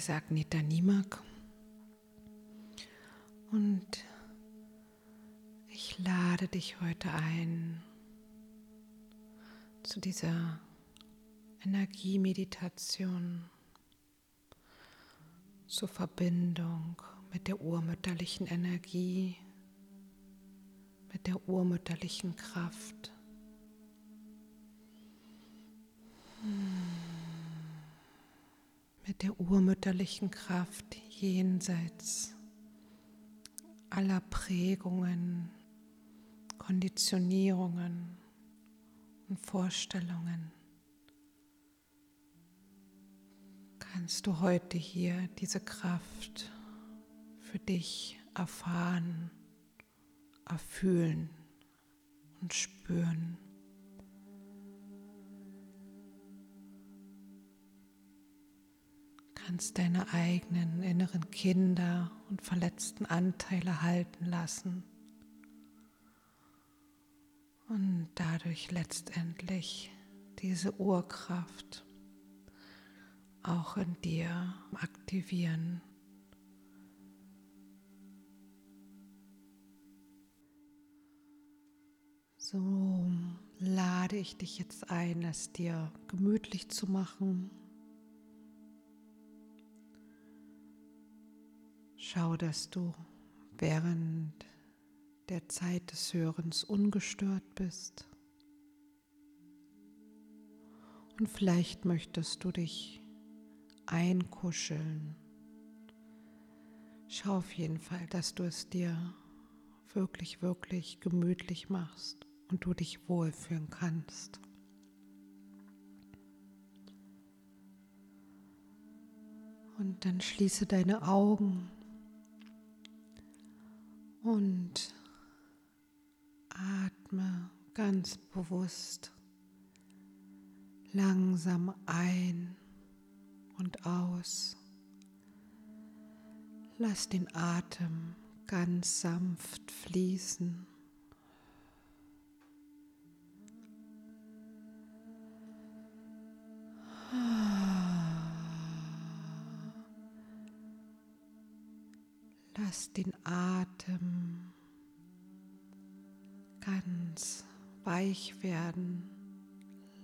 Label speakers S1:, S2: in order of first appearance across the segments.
S1: Ich heiße Agneta Niemak und ich lade dich heute ein zu dieser Energiemeditation, zur Verbindung mit der urmütterlichen Energie, mit der urmütterlichen Kraft. Mit der urmütterlichen Kraft jenseits aller Prägungen, Konditionierungen und Vorstellungen. Kannst du heute hier diese Kraft für dich erfahren, erfühlen und spüren? Kannst deine eigenen inneren Kinder und verletzten Anteile halten lassen und dadurch letztendlich diese Urkraft auch in dir aktivieren. So lade ich dich jetzt ein, es dir gemütlich zu machen. Schau, dass du während der Zeit des Hörens ungestört bist. Und vielleicht möchtest du dich einkuscheln. Schau auf jeden Fall, dass du es dir wirklich, wirklich gemütlich machst und du dich wohlfühlen kannst. Und dann schließe deine Augen und atme ganz bewusst langsam ein und aus. Lass den Atem ganz sanft fließen. Lass den Atem ganz weich werden.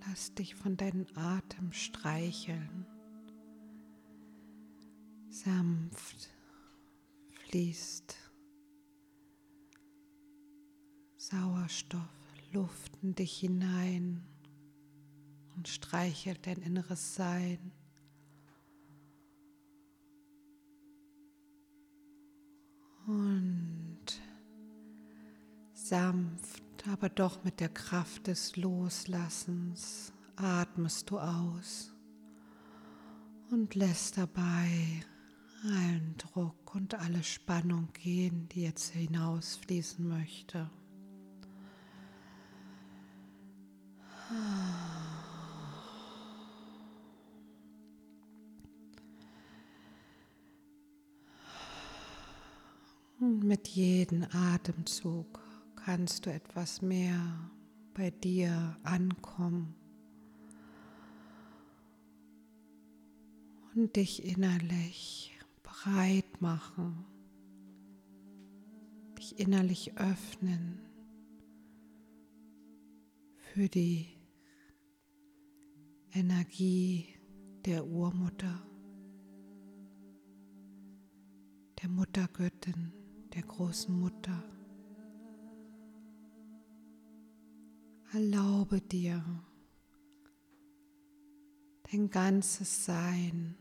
S1: Lass dich von deinem Atem streicheln. Sanft fließt Sauerstoff, Luft in dich hinein und streichelt dein inneres Sein. Sanft, aber doch mit der Kraft des Loslassens atmest du aus und lässt dabei allen Druck und alle Spannung gehen, die jetzt hinausfließen möchte. Und mit jedem Atemzug kannst du etwas mehr bei dir ankommen und dich innerlich breit machen, dich innerlich öffnen für die Energie der Urmutter, der Muttergöttin der großen Mutter. Erlaube dir dein ganzes Sein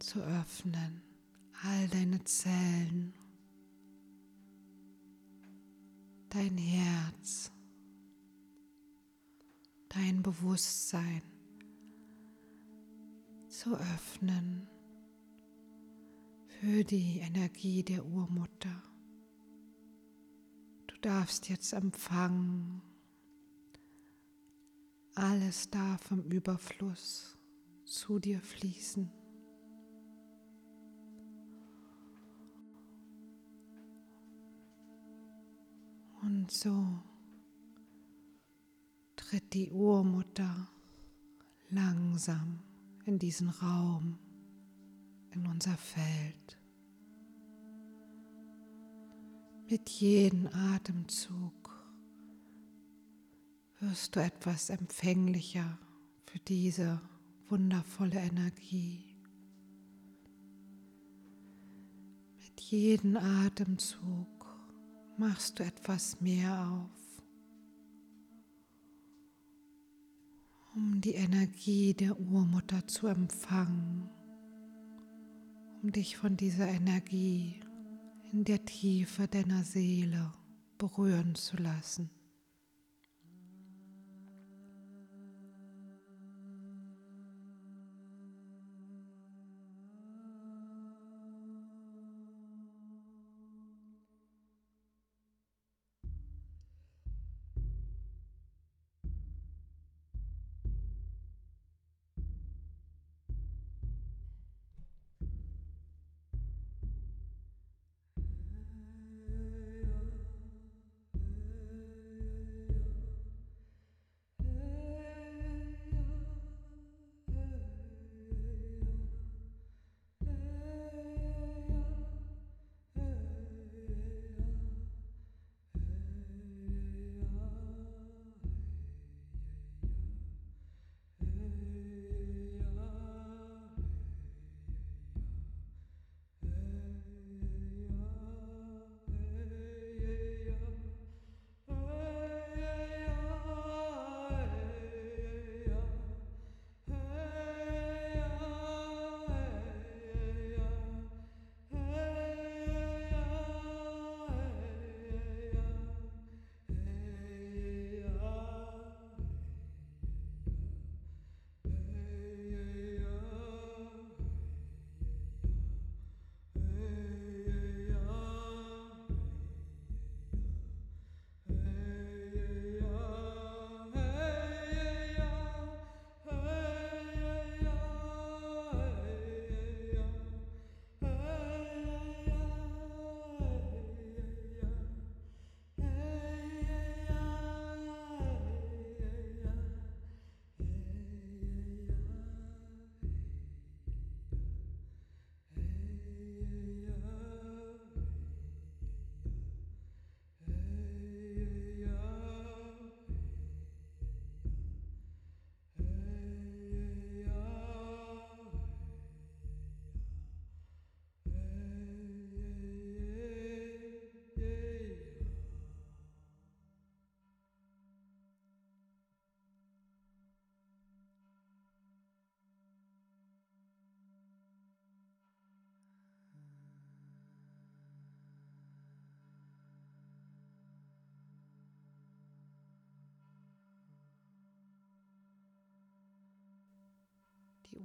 S1: zu öffnen, all deine Zellen, dein Herz, dein Bewusstsein zu öffnen für die Energie der Urmutter. Du darfst jetzt empfangen. Alles darf im Überfluss zu dir fließen. Und so tritt die Urmutter langsam in diesen Raum, in unser Feld. Mit jedem Atemzug wirst du etwas empfänglicher für diese wundervolle Energie. Mit jedem Atemzug machst du etwas mehr auf, um die Energie der Urmutter zu empfangen, um dich von dieser Energie in der Tiefe deiner Seele berühren zu lassen.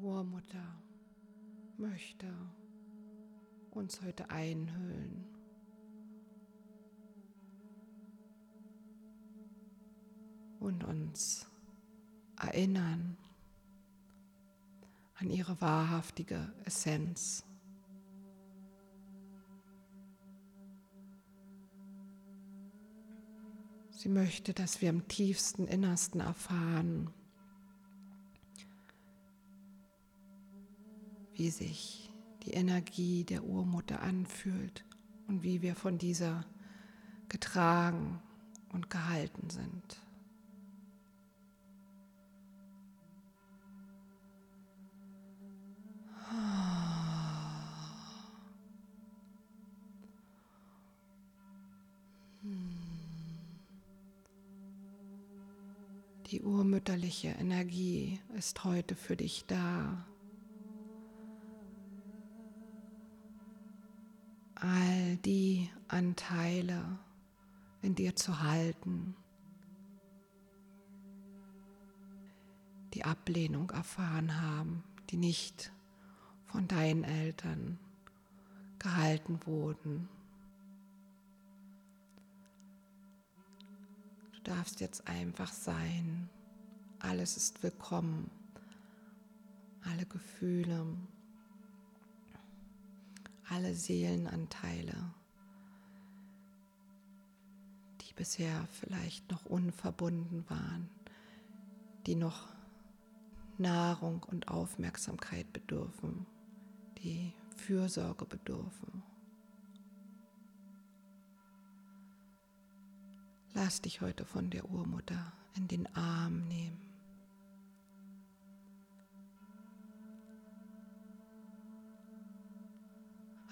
S1: Urmutter möchte uns heute einhüllen. Und uns erinnern an ihre wahrhaftige Essenz. Sie möchte, dass wir im tiefsten Innersten erfahren, wie sich die Energie der Urmutter anfühlt und wie wir von dieser getragen und gehalten sind. Die urmütterliche Energie ist heute für dich da. All die Anteile in dir zu halten, die Ablehnung erfahren haben, die nicht von deinen Eltern gehalten wurden. Du darfst jetzt einfach sein. Alles ist willkommen. Alle Gefühle, alle Seelenanteile, die bisher vielleicht noch unverbunden waren, die noch Nahrung und Aufmerksamkeit bedürfen, die Fürsorge bedürfen. Lass dich heute von der Urmutter in den Arm nehmen.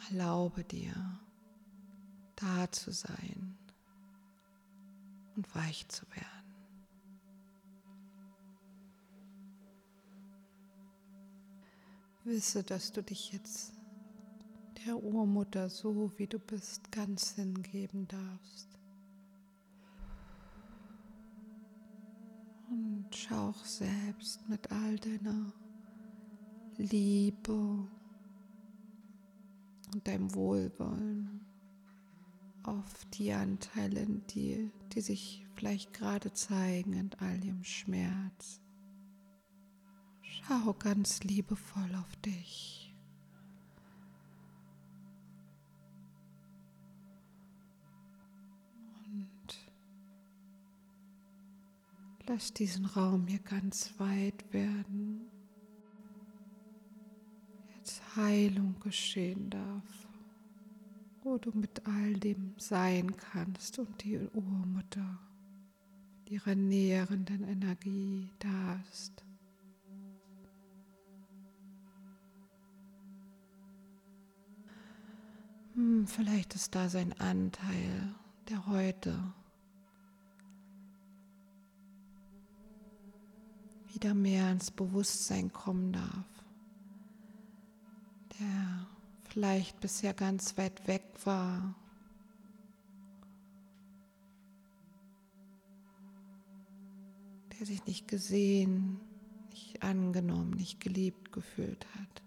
S1: Erlaube dir, da zu sein und weich zu werden. Wisse, dass du dich jetzt der Urmutter so wie du bist ganz hingeben darfst. Und schau selbst mit all deiner Liebe und deinem Wohlwollen auf die Anteile in dir, die sich vielleicht gerade zeigen in all ihrem Schmerz. Schau ganz liebevoll auf dich. Und lass diesen Raum hier ganz weit werden. Heilung geschehen darf wo du mit all dem sein kannst und die Urmutter mit ihrer nährenden Energie da ist. Hm, vielleicht ist da sein Anteil, der heute wieder mehr ins Bewusstsein kommen darf, der vielleicht bisher ganz weit weg war. Der sich nicht gesehen, nicht angenommen, nicht geliebt gefühlt hat.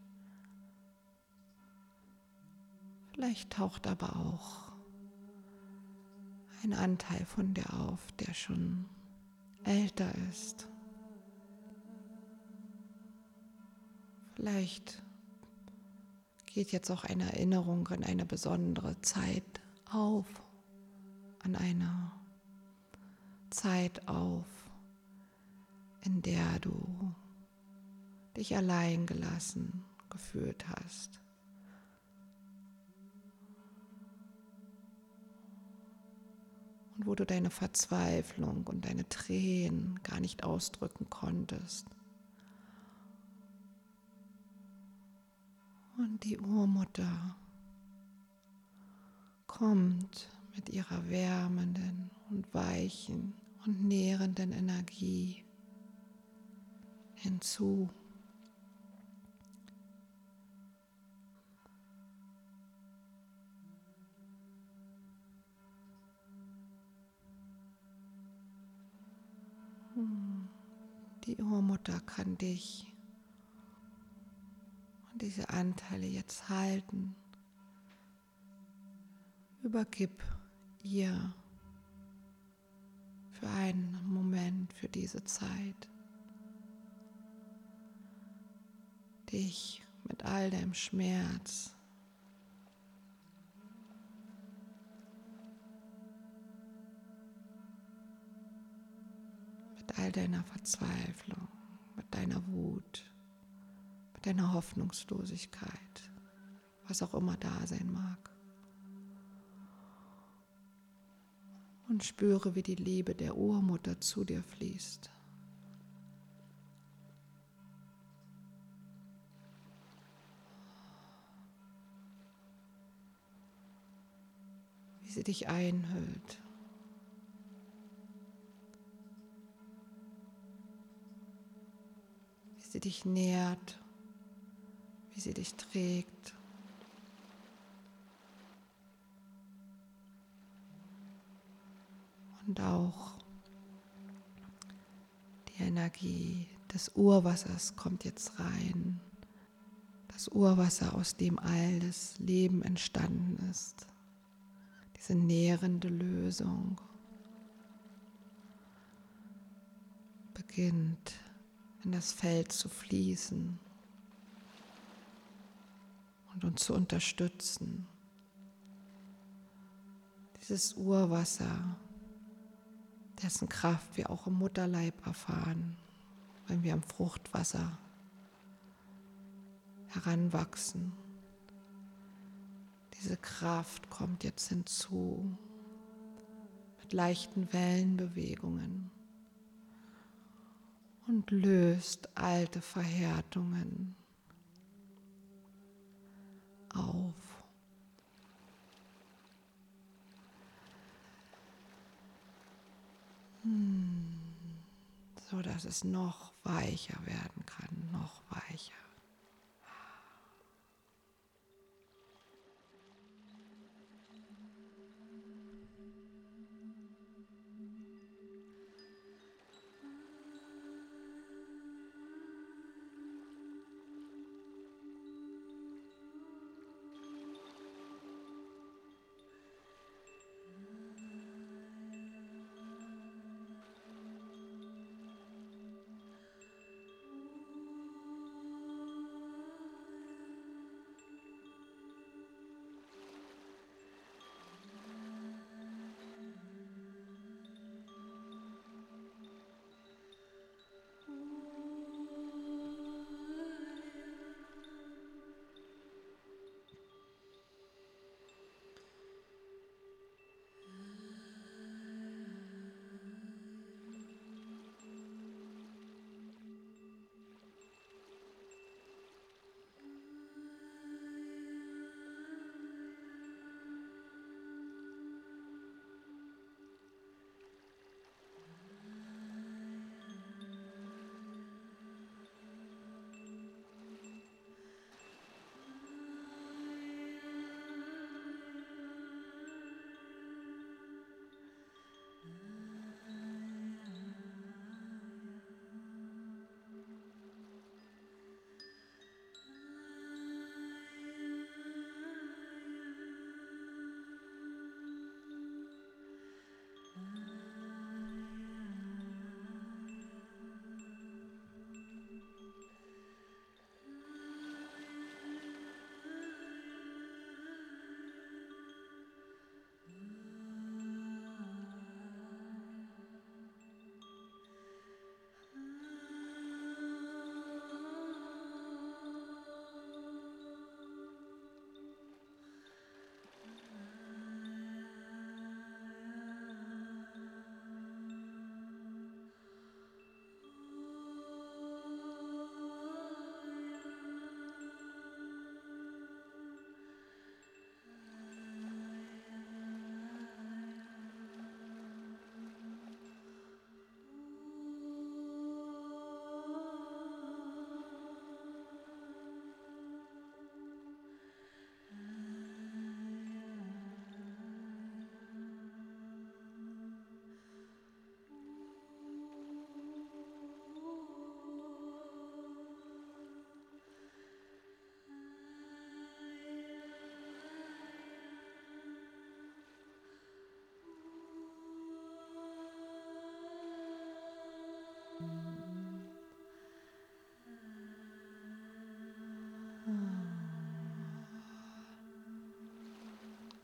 S1: Vielleicht taucht aber auch ein Anteil von dir auf, der schon älter ist. Vielleicht geht jetzt auch eine Erinnerung an eine besondere Zeit auf, an eine Zeit auf, in der du dich allein gelassen gefühlt hast. Und wo du deine Verzweiflung und deine Tränen gar nicht ausdrücken konntest. Und die Urmutter kommt mit ihrer wärmenden und weichen und nährenden Energie hinzu. Hm, die Urmutter kann dich diese Anteile jetzt halten. Übergib ihr für einen Moment, für diese Zeit, dich mit all deinem Schmerz, mit all deiner Verzweiflung, mit deiner Wut deiner Hoffnungslosigkeit, was auch immer da sein mag. Und spüre, wie die Liebe der Urmutter zu dir fließt. Wie sie dich einhüllt. Wie sie dich nährt wie sie dich trägt. Und auch die Energie des Urwassers kommt jetzt rein. Das Urwasser, aus dem all das Leben entstanden ist. Diese nährende Lösung beginnt in das Feld zu fließen und uns zu unterstützen. Dieses Urwasser, dessen Kraft wir auch im Mutterleib erfahren, wenn wir am Fruchtwasser heranwachsen. Diese Kraft kommt jetzt hinzu mit leichten Wellenbewegungen und löst alte Verhärtungen auf. Hm, so dass es noch weicher werden kann, noch weicher.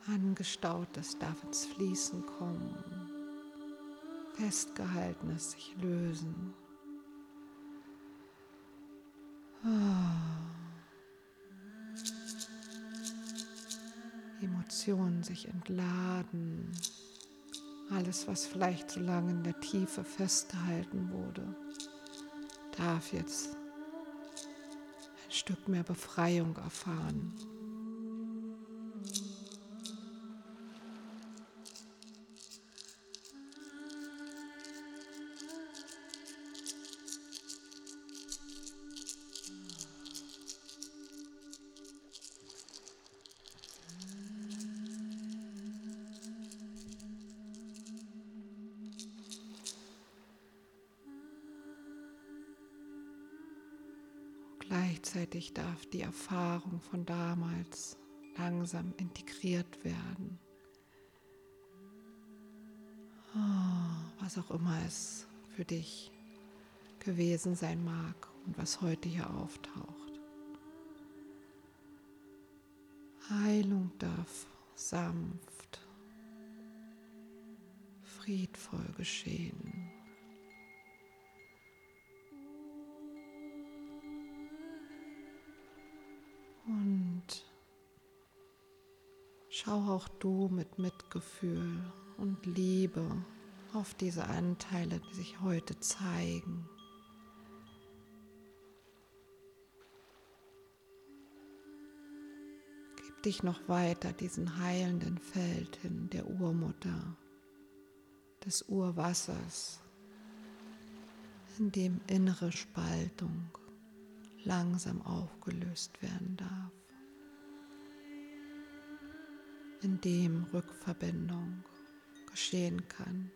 S1: Angestautes darf ins Fließen kommen, Festgehaltenes sich lösen. Emotionen sich entladen. Alles, was vielleicht so lange in der Tiefe festgehalten wurde, darf jetzt ein Stück mehr Befreiung erfahren. Gleichzeitig darf die Erfahrung von damals langsam integriert werden. Oh, was auch immer es für dich gewesen sein mag und was heute hier auftaucht. Heilung darf sanft, friedvoll geschehen. Schau auch du mit Mitgefühl und Liebe auf diese Anteile, die sich heute zeigen. Gib dich noch weiter diesen heilenden Feld hin der Urmutter, des Urwassers, in dem innere Spaltung langsam aufgelöst werden darf, in dem Rückverbindung geschehen kann.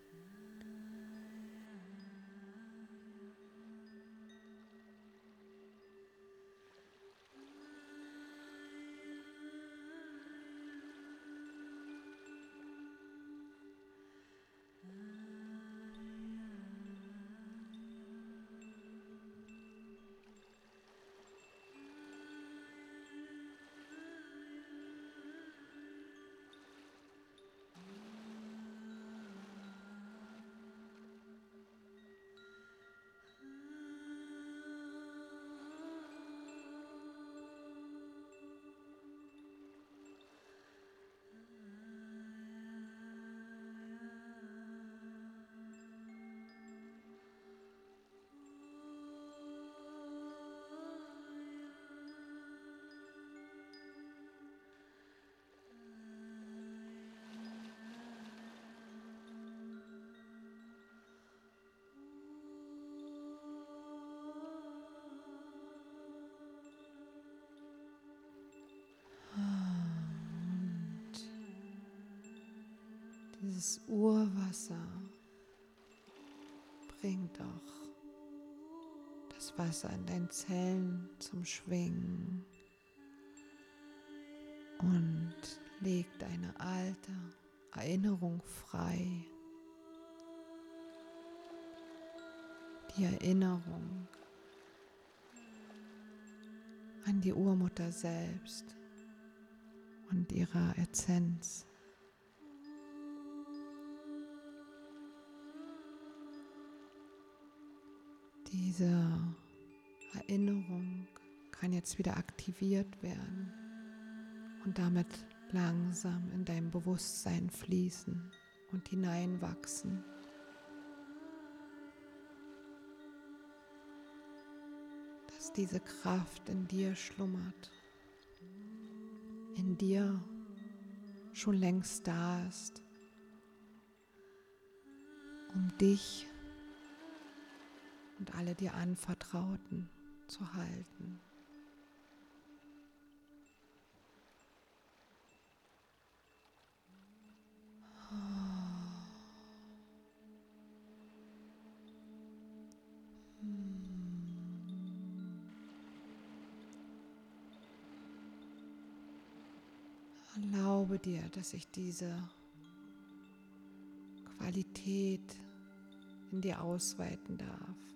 S1: Dieses Urwasser bringt auch das Wasser in deinen Zellen zum Schwingen und legt eine alte Erinnerung frei. Die Erinnerung an die Urmutter selbst und ihrer Essenz. Diese Erinnerung kann jetzt wieder aktiviert werden und damit langsam in dein Bewusstsein fließen und hineinwachsen. Dass diese Kraft in dir schlummert, in dir schon längst da ist, um dich und alle dir anvertrauten zu halten. Erlaube dir, dass ich diese Qualität in dir ausweiten darf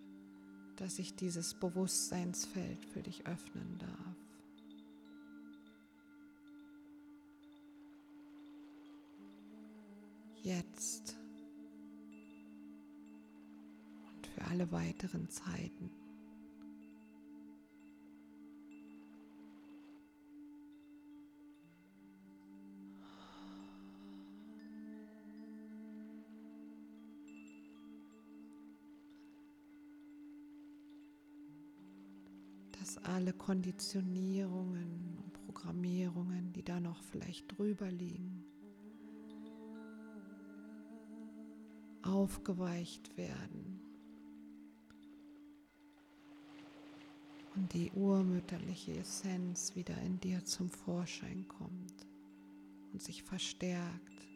S1: dass ich dieses Bewusstseinsfeld für dich öffnen darf. Jetzt und für alle weiteren Zeiten. Dass alle Konditionierungen und Programmierungen, die da noch vielleicht drüber liegen, aufgeweicht werden und die urmütterliche Essenz wieder in dir zum Vorschein kommt und sich verstärkt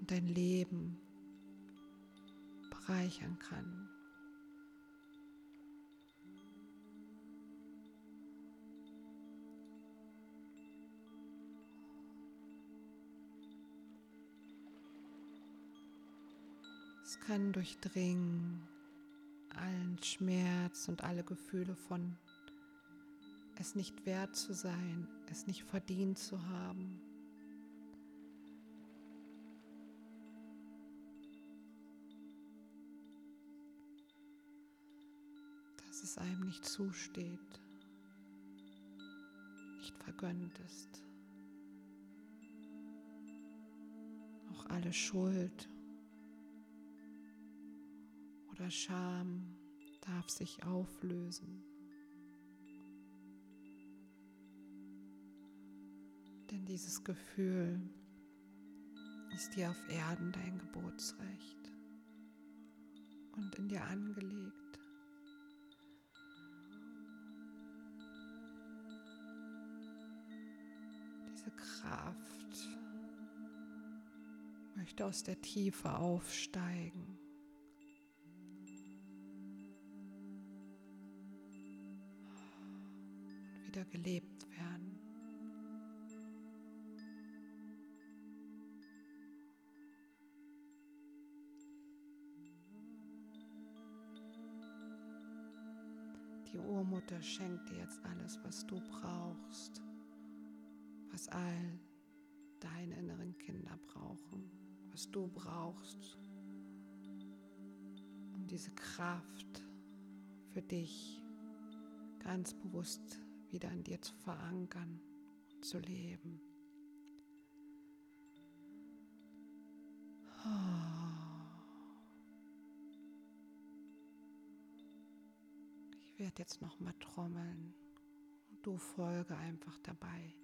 S1: und dein Leben bereichern kann. Es kann durchdringen allen Schmerz und alle Gefühle von es nicht wert zu sein, es nicht verdient zu haben. Dass es einem nicht zusteht, nicht vergönnt ist. auch alle Schuld oder Scham darf sich auflösen. Denn dieses Gefühl ist dir auf Erden dein Geburtsrecht und in dir angelegt. Diese Kraft möchte aus der Tiefe aufsteigen. Wieder gelebt werden. Die Urmutter schenkt dir jetzt alles, was du brauchst, was all deine inneren Kinder brauchen, was du brauchst, um diese Kraft für dich ganz bewusst wieder in dir zu verankern und zu leben. Ich werde jetzt noch mal trommeln und du folge einfach dabei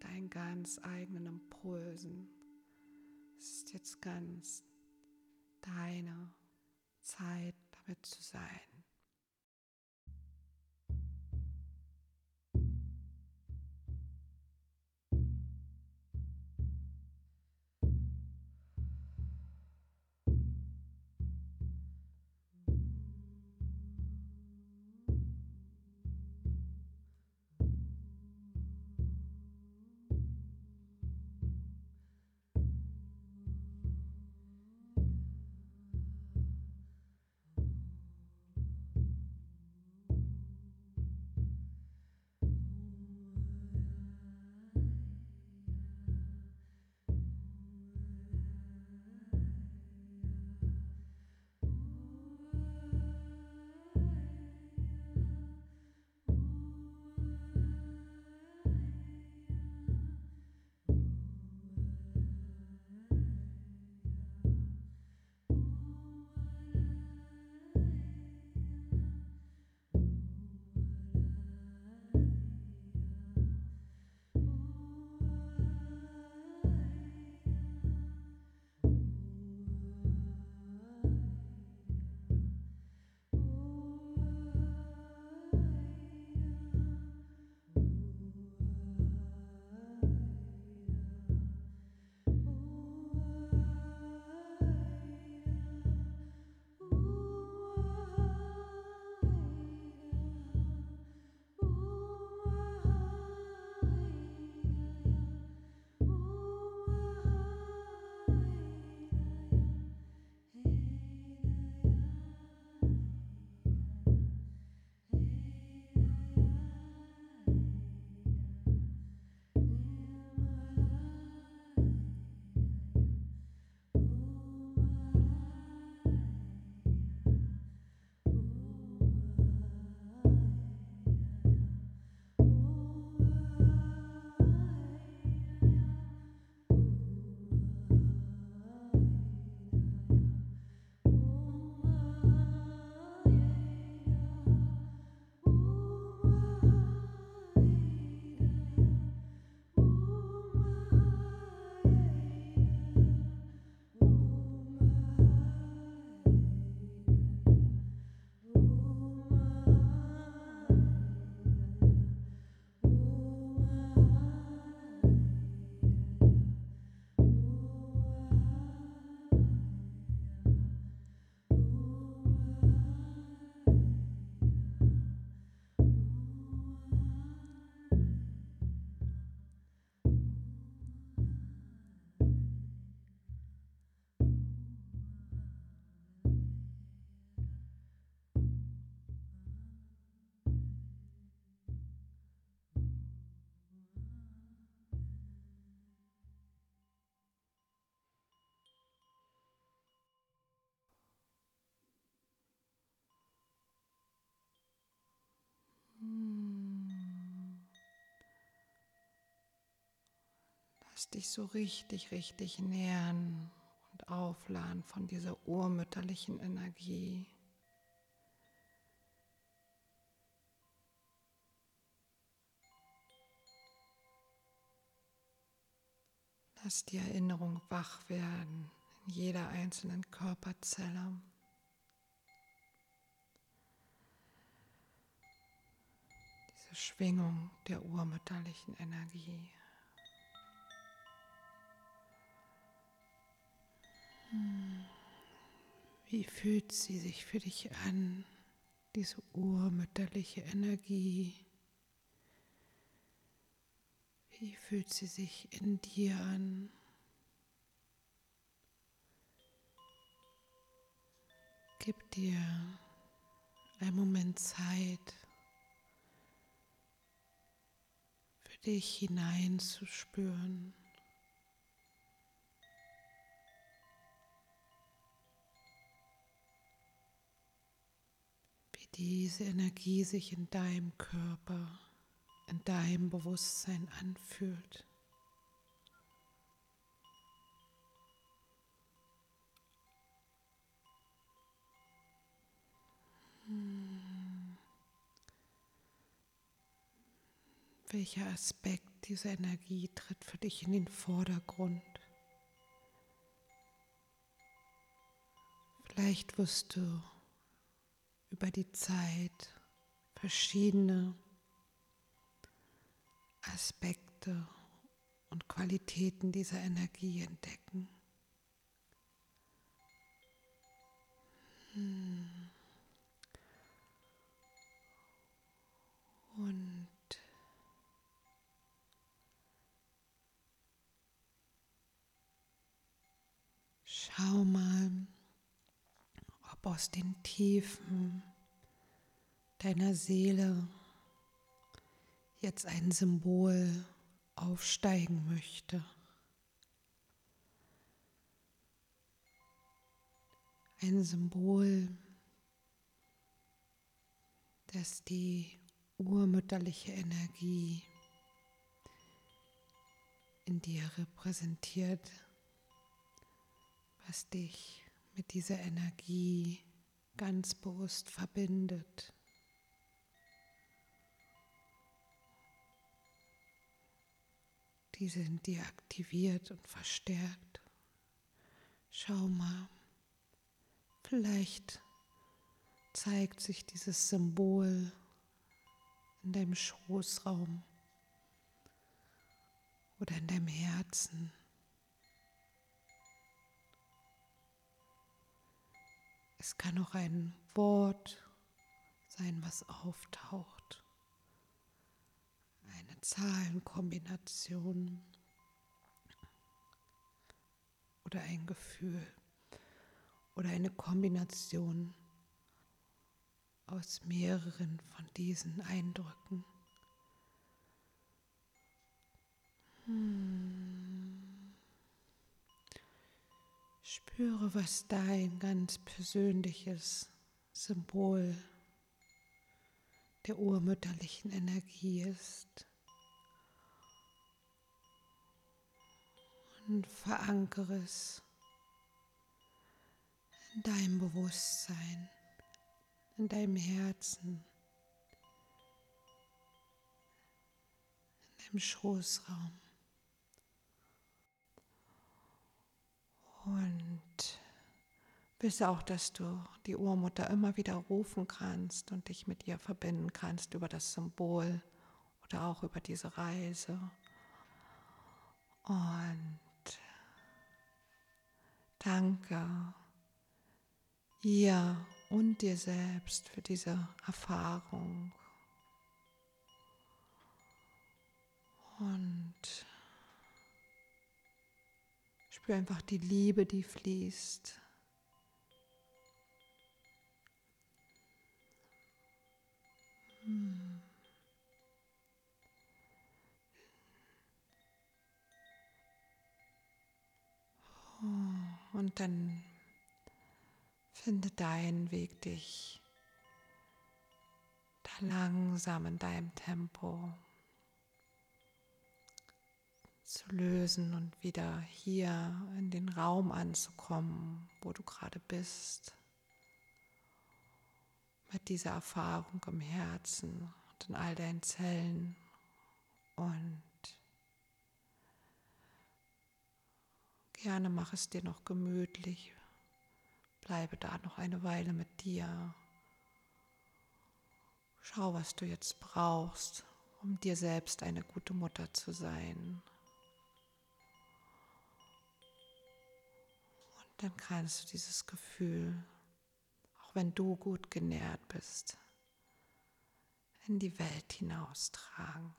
S1: deinen ganz eigenen Impulsen. Es ist jetzt ganz deine Zeit, damit zu sein. Lass dich so richtig, richtig nähern und aufladen von dieser urmütterlichen Energie. Lass die Erinnerung wach werden in jeder einzelnen Körperzelle. Diese Schwingung der urmütterlichen Energie. Wie fühlt sie sich für dich an, diese urmütterliche Energie? Wie fühlt sie sich in dir an? Gib dir einen Moment Zeit, für dich hineinzuspüren. Diese Energie sich in deinem Körper in deinem Bewusstsein anfühlt. Hm. Welcher Aspekt dieser Energie tritt für dich in den Vordergrund? Vielleicht wirst du über die Zeit verschiedene Aspekte und Qualitäten dieser Energie entdecken. Hm. Und schau mal, aus den Tiefen deiner Seele jetzt ein Symbol aufsteigen möchte. Ein Symbol, das die urmütterliche Energie in dir repräsentiert, was dich mit dieser Energie ganz bewusst verbindet. die sind deaktiviert und verstärkt. Schau mal, vielleicht zeigt sich dieses Symbol in deinem Schoßraum oder in deinem Herzen. Es kann auch ein Wort sein, was auftaucht eine Zahlenkombination oder ein Gefühl oder eine Kombination aus mehreren von diesen Eindrücken. Spüre, was dein ganz persönliches Symbol der urmütterlichen Energie ist. Und verankere es in deinem Bewusstsein, in deinem Herzen, in deinem Schoßraum. Und Wisse auch, dass du die Urmutter immer wieder rufen kannst und dich mit ihr verbinden kannst über das Symbol oder auch über diese Reise. Und danke ihr und dir selbst für diese Erfahrung. Und spür einfach die Liebe, die fließt. Und dann finde deinen Weg, dich da langsam in deinem Tempo zu lösen und wieder hier in den Raum anzukommen, wo du gerade bist, mit dieser Erfahrung im Herzen und in all deinen Zellen und gerne mach es dir noch gemütlich, bleibe da noch eine Weile mit dir. Schau, was du jetzt brauchst, um dir selbst eine gute Mutter zu sein. Dann kannst du dieses Gefühl, auch wenn du gut genährt bist, in die Welt hinaustragen.